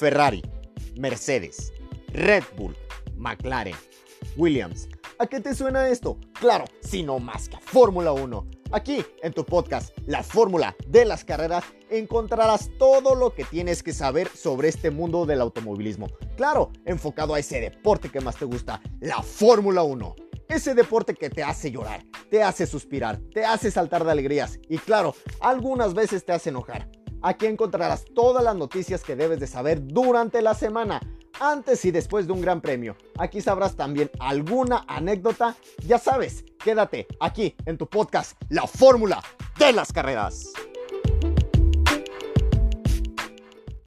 Ferrari, Mercedes, Red Bull, McLaren, Williams. ¿A qué te suena esto? Claro, sino más que Fórmula 1. Aquí, en tu podcast, La Fórmula de las Carreras, encontrarás todo lo que tienes que saber sobre este mundo del automovilismo. Claro, enfocado a ese deporte que más te gusta, la Fórmula 1. Ese deporte que te hace llorar, te hace suspirar, te hace saltar de alegrías y claro, algunas veces te hace enojar. Aquí encontrarás todas las noticias que debes de saber durante la semana, antes y después de un gran premio. Aquí sabrás también alguna anécdota. Ya sabes, quédate aquí en tu podcast, La Fórmula de las Carreras.